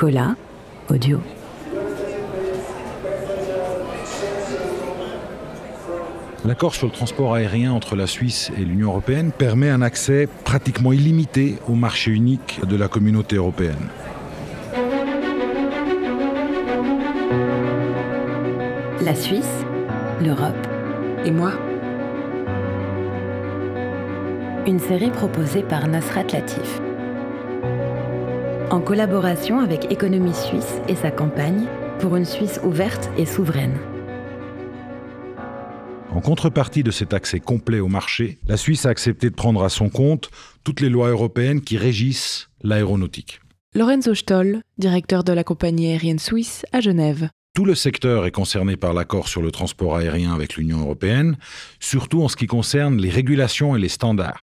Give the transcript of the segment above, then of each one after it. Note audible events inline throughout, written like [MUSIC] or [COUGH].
Cola, audio. L'accord sur le transport aérien entre la Suisse et l'Union européenne permet un accès pratiquement illimité au marché unique de la communauté européenne. La Suisse, l'Europe et moi. Une série proposée par Nasrat Latif. En collaboration avec Économie Suisse et sa campagne pour une Suisse ouverte et souveraine. En contrepartie de cet accès complet au marché, la Suisse a accepté de prendre à son compte toutes les lois européennes qui régissent l'aéronautique. Lorenzo Stoll, directeur de la compagnie aérienne suisse à Genève. Tout le secteur est concerné par l'accord sur le transport aérien avec l'Union européenne, surtout en ce qui concerne les régulations et les standards.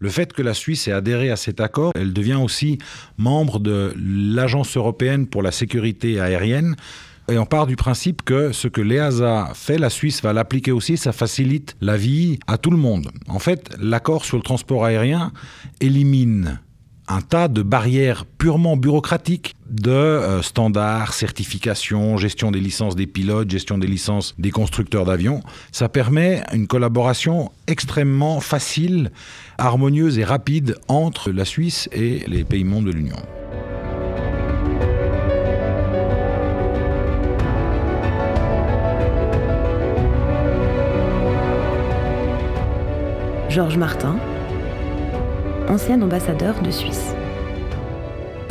Le fait que la Suisse ait adhéré à cet accord, elle devient aussi membre de l'Agence européenne pour la sécurité aérienne, et on part du principe que ce que l'EASA fait, la Suisse va l'appliquer aussi, ça facilite la vie à tout le monde. En fait, l'accord sur le transport aérien élimine un tas de barrières purement bureaucratiques de euh, standards, certifications, gestion des licences des pilotes, gestion des licences des constructeurs d'avions. Ça permet une collaboration extrêmement facile, harmonieuse et rapide entre la Suisse et les pays membres de l'Union. Georges Martin, ancien ambassadeur de Suisse.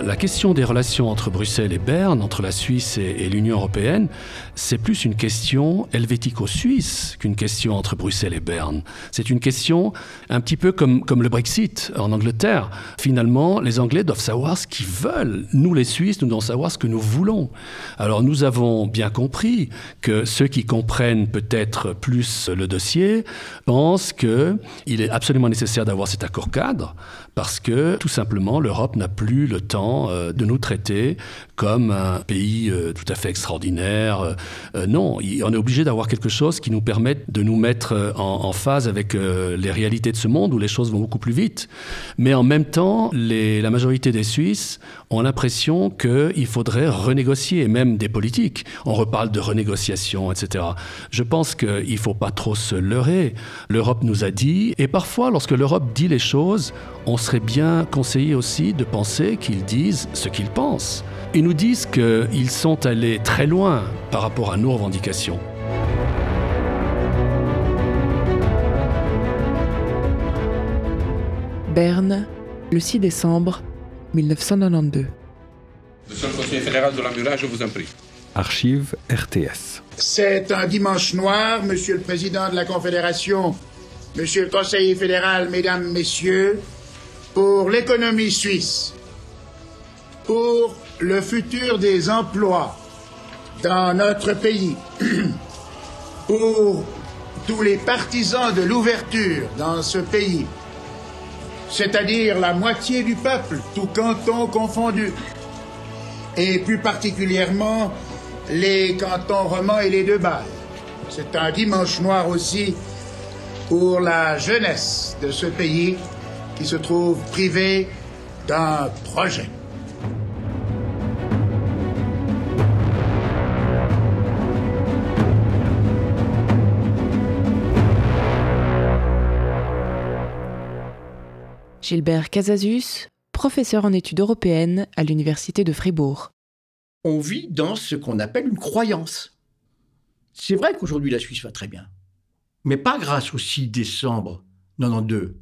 La question des relations entre Bruxelles et Berne, entre la Suisse et, l'Union européenne, c'est plus une question helvético-suisse qu'une question entre Bruxelles et Berne. C'est une question un petit peu comme, comme le Brexit en Angleterre. Finalement, les Anglais doivent savoir ce qu'ils veulent. Nous, les Suisses, nous devons savoir ce que nous voulons. Alors nous avons bien compris que ceux qui comprennent peut-être plus le dossier pensent qu'il est absolument nécessaire d'avoir cet accord cadre parce que tout simplement l'Europe n'a plus le temps euh, de nous traiter comme un pays euh, tout à fait extraordinaire. Euh, non, on est obligé d'avoir quelque chose qui nous permette de nous mettre en, phase avec les réalités de ce monde où les choses vont beaucoup plus vite. Mais en même temps, la majorité des Suisses ont l'impression qu'il faudrait renégocier, même des politiques. On reparle de renégociation, etc. Je pense qu'il ne faut pas trop se leurrer. L'Europe nous a dit, et parfois lorsque l'Europe dit les choses, on serait bien conseillé aussi de penser qu'ils disent ce qu'ils pensent. Ils nous disent qu'ils sont allés très loin par rapport à nos revendications. Berne, le 6 décembre 1992. Monsieur le conseiller fédéral de la je vous en prie. Archive RTS. C'est un dimanche noir, monsieur le président de la Confédération, monsieur le conseiller fédéral, mesdames, messieurs pour l'économie suisse, pour le futur des emplois dans notre pays, [CLEARS THROAT] pour tous les partisans de l'ouverture dans ce pays, c'est-à-dire la moitié du peuple, tout canton confondu, et plus particulièrement les cantons romans et les deux balles. C'est un dimanche noir aussi pour la jeunesse de ce pays qui se trouve privé d'un projet. Gilbert Casasus, professeur en études européennes à l'Université de Fribourg. On vit dans ce qu'on appelle une croyance. C'est vrai qu'aujourd'hui la Suisse va très bien, mais pas grâce au 6 décembre 92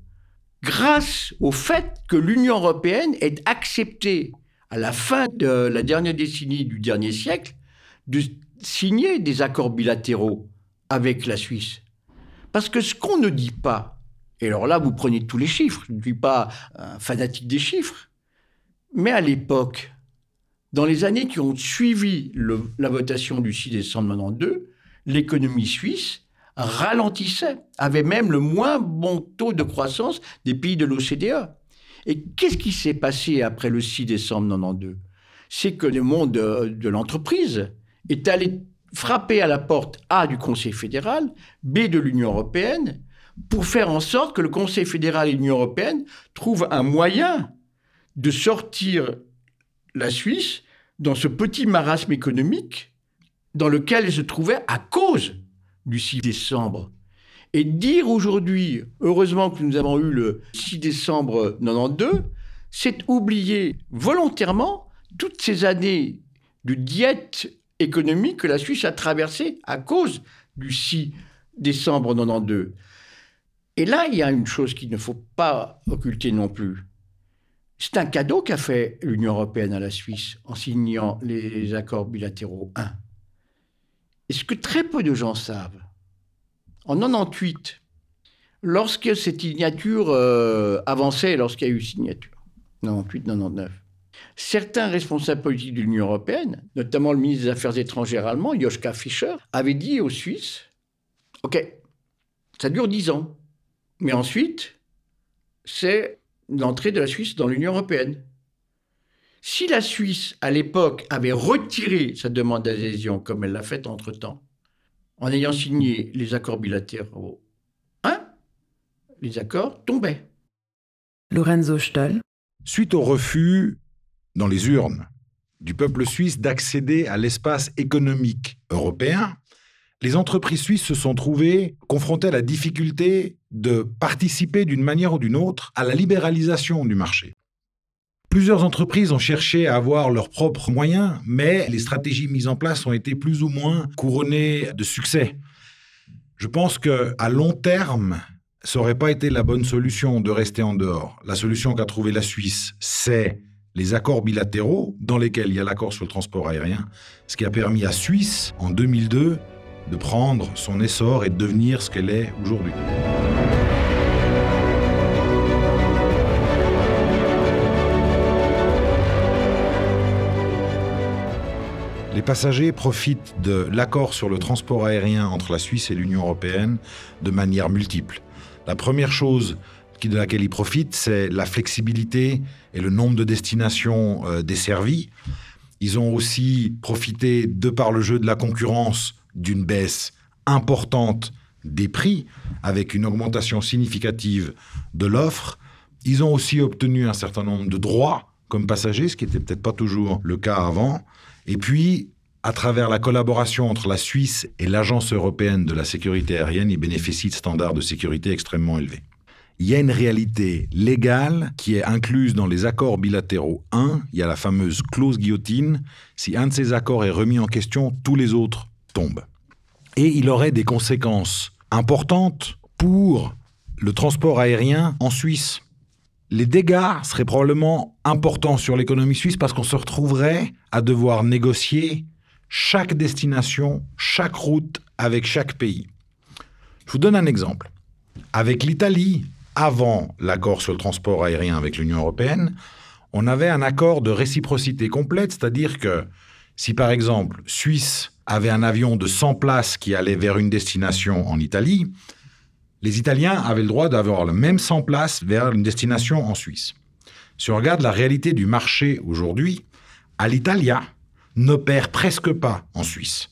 grâce au fait que l'Union européenne ait accepté, à la fin de la dernière décennie du dernier siècle, de signer des accords bilatéraux avec la Suisse. Parce que ce qu'on ne dit pas, et alors là vous prenez tous les chiffres, je ne suis pas un fanatique des chiffres, mais à l'époque, dans les années qui ont suivi la votation du 6 décembre 1992, l'économie suisse ralentissait, avait même le moins bon taux de croissance des pays de l'OCDE. Et qu'est-ce qui s'est passé après le 6 décembre 92 C'est que le monde de, l'entreprise est allé frapper à la porte A du Conseil fédéral, B de l'Union européenne, pour faire en sorte que le Conseil fédéral et l'Union européenne trouvent un moyen de sortir la Suisse dans ce petit marasme économique dans lequel elle se trouvait à cause du 6 décembre. Et dire aujourd'hui, heureusement que nous avons eu le 6 décembre 92, c'est oublier volontairement toutes ces années de diète économique que la Suisse a traversée à cause du 6 décembre 92. Et là, il y a une chose qu'il ne faut pas occulter non plus. C'est un cadeau qu'a fait l'Union européenne à la Suisse en signant les accords bilatéraux 1. Et ce que très peu de gens savent, en 98, lorsque cette signature euh, avançait, lorsqu'il y a eu signature, 98-99, certains responsables politiques de l'Union européenne, notamment le ministre des Affaires étrangères allemand, Joschka Fischer, avaient dit aux Suisses OK, ça dure dix ans, mais ensuite, c'est l'entrée de la Suisse dans l'Union européenne. Si la Suisse, à l'époque, avait retiré sa demande d'adhésion, comme elle l'a fait entre-temps, en ayant signé les accords bilatéraux, hein, les accords tombaient. Lorenzo Stoll. Suite au refus, dans les urnes, du peuple suisse d'accéder à l'espace économique européen, les entreprises suisses se sont trouvées confrontées à la difficulté de participer d'une manière ou d'une autre à la libéralisation du marché. Plusieurs entreprises ont cherché à avoir leurs propres moyens, mais les stratégies mises en place ont été plus ou moins couronnées de succès. Je pense que à long terme, ça n'aurait pas été la bonne solution de rester en dehors. La solution qu'a trouvée la Suisse, c'est les accords bilatéraux dans lesquels il y a l'accord sur le transport aérien, ce qui a permis à Suisse, en 2002, de prendre son essor et de devenir ce qu'elle est aujourd'hui. Les passagers profitent de l'accord sur le transport aérien entre la Suisse et l'Union européenne de manière multiple. La première chose de laquelle ils profitent, c'est la flexibilité et le nombre de destinations euh, desservies. Ils ont aussi profité, de par le jeu de la concurrence, d'une baisse importante des prix, avec une augmentation significative de l'offre. Ils ont aussi obtenu un certain nombre de droits comme passagers, ce qui n'était peut-être pas toujours le cas avant. Et puis, à travers la collaboration entre la Suisse et l'Agence européenne de la sécurité aérienne, ils bénéficient de standards de sécurité extrêmement élevés. Il y a une réalité légale qui est incluse dans les accords bilatéraux 1. Il y a la fameuse clause guillotine. Si un de ces accords est remis en question, tous les autres tombent. Et il aurait des conséquences importantes pour le transport aérien en Suisse les dégâts seraient probablement importants sur l'économie suisse parce qu'on se retrouverait à devoir négocier chaque destination, chaque route avec chaque pays. Je vous donne un exemple. Avec l'Italie, avant l'accord sur le transport aérien avec l'Union européenne, on avait un accord de réciprocité complète, c'est-à-dire que si par exemple Suisse avait un avion de 100 places qui allait vers une destination en Italie, les Italiens avaient le droit d'avoir le même 100 places vers une destination en Suisse. Si on regarde la réalité du marché aujourd'hui, Alitalia n'opère presque pas en Suisse,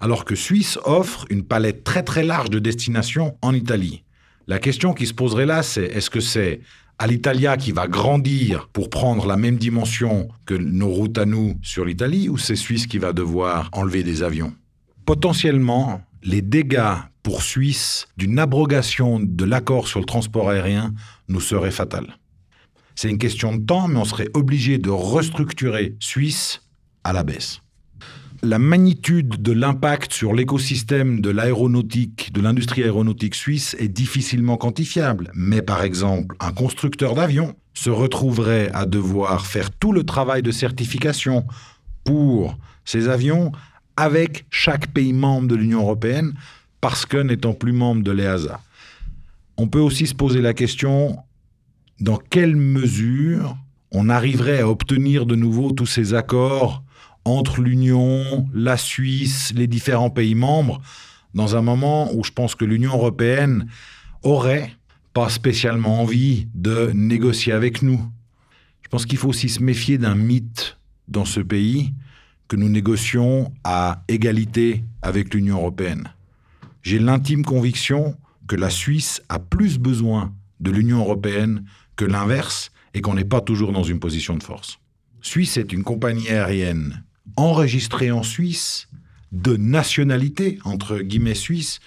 alors que Suisse offre une palette très très large de destinations en Italie. La question qui se poserait là, c'est est-ce que c'est Alitalia qui va grandir pour prendre la même dimension que nos routes à nous sur l'Italie, ou c'est Suisse qui va devoir enlever des avions? Potentiellement, les dégâts pour Suisse d'une abrogation de l'accord sur le transport aérien nous serait fatal. C'est une question de temps, mais on serait obligé de restructurer Suisse à la baisse. La magnitude de l'impact sur l'écosystème de l'aéronautique, de l'industrie aéronautique suisse est difficilement quantifiable. Mais par exemple, un constructeur d'avions se retrouverait à devoir faire tout le travail de certification pour ses avions avec chaque pays membre de l'Union européenne parce que n'étant plus membre de l'EASA. On peut aussi se poser la question dans quelle mesure on arriverait à obtenir de nouveau tous ces accords entre l'Union, la Suisse, les différents pays membres, dans un moment où je pense que l'Union européenne aurait pas spécialement envie de négocier avec nous. Je pense qu'il faut aussi se méfier d'un mythe dans ce pays que nous négocions à égalité avec l'Union européenne. J'ai l'intime conviction que la Suisse a plus besoin de l'Union européenne que l'inverse et qu'on n'est pas toujours dans une position de force. Suisse est une compagnie aérienne enregistrée en Suisse, de nationalité, entre guillemets suisse.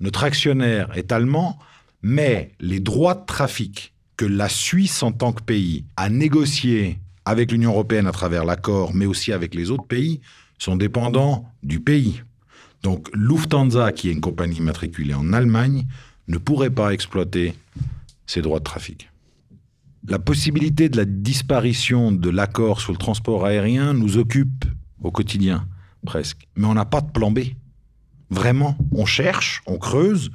Notre actionnaire est allemand, mais les droits de trafic que la Suisse en tant que pays a négociés avec l'Union européenne à travers l'accord, mais aussi avec les autres pays, sont dépendants du pays. Donc Lufthansa, qui est une compagnie matriculée en Allemagne, ne pourrait pas exploiter ces droits de trafic. La possibilité de la disparition de l'accord sur le transport aérien nous occupe au quotidien, presque. Mais on n'a pas de plan B. Vraiment, on cherche, on creuse,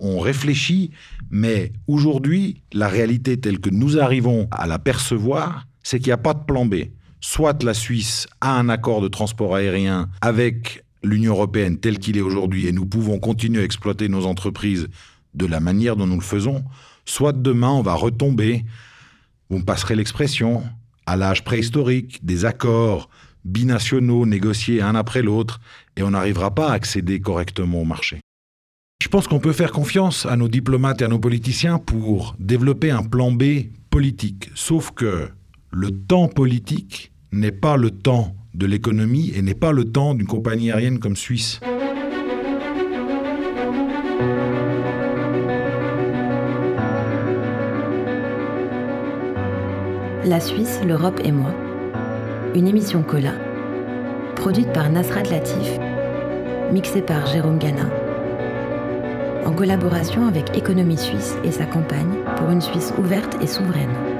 on réfléchit, mais aujourd'hui, la réalité telle que nous arrivons à la percevoir, c'est qu'il n'y a pas de plan B. Soit la Suisse a un accord de transport aérien avec l'Union européenne tel qu'il est aujourd'hui et nous pouvons continuer à exploiter nos entreprises de la manière dont nous le faisons, soit demain on va retomber, vous me passerez l'expression, à l'âge préhistorique, des accords binationaux négociés un après l'autre et on n'arrivera pas à accéder correctement au marché. Je pense qu'on peut faire confiance à nos diplomates et à nos politiciens pour développer un plan B politique. Sauf que le temps politique n'est pas le temps de l'économie et n'est pas le temps d'une compagnie aérienne comme Suisse. Suisse, l'Europe et moi. Une émission Cola, produite par Nasrat Latif, mixée par Jérôme Gana en collaboration avec Économie Suisse et sa campagne pour une Suisse ouverte et souveraine.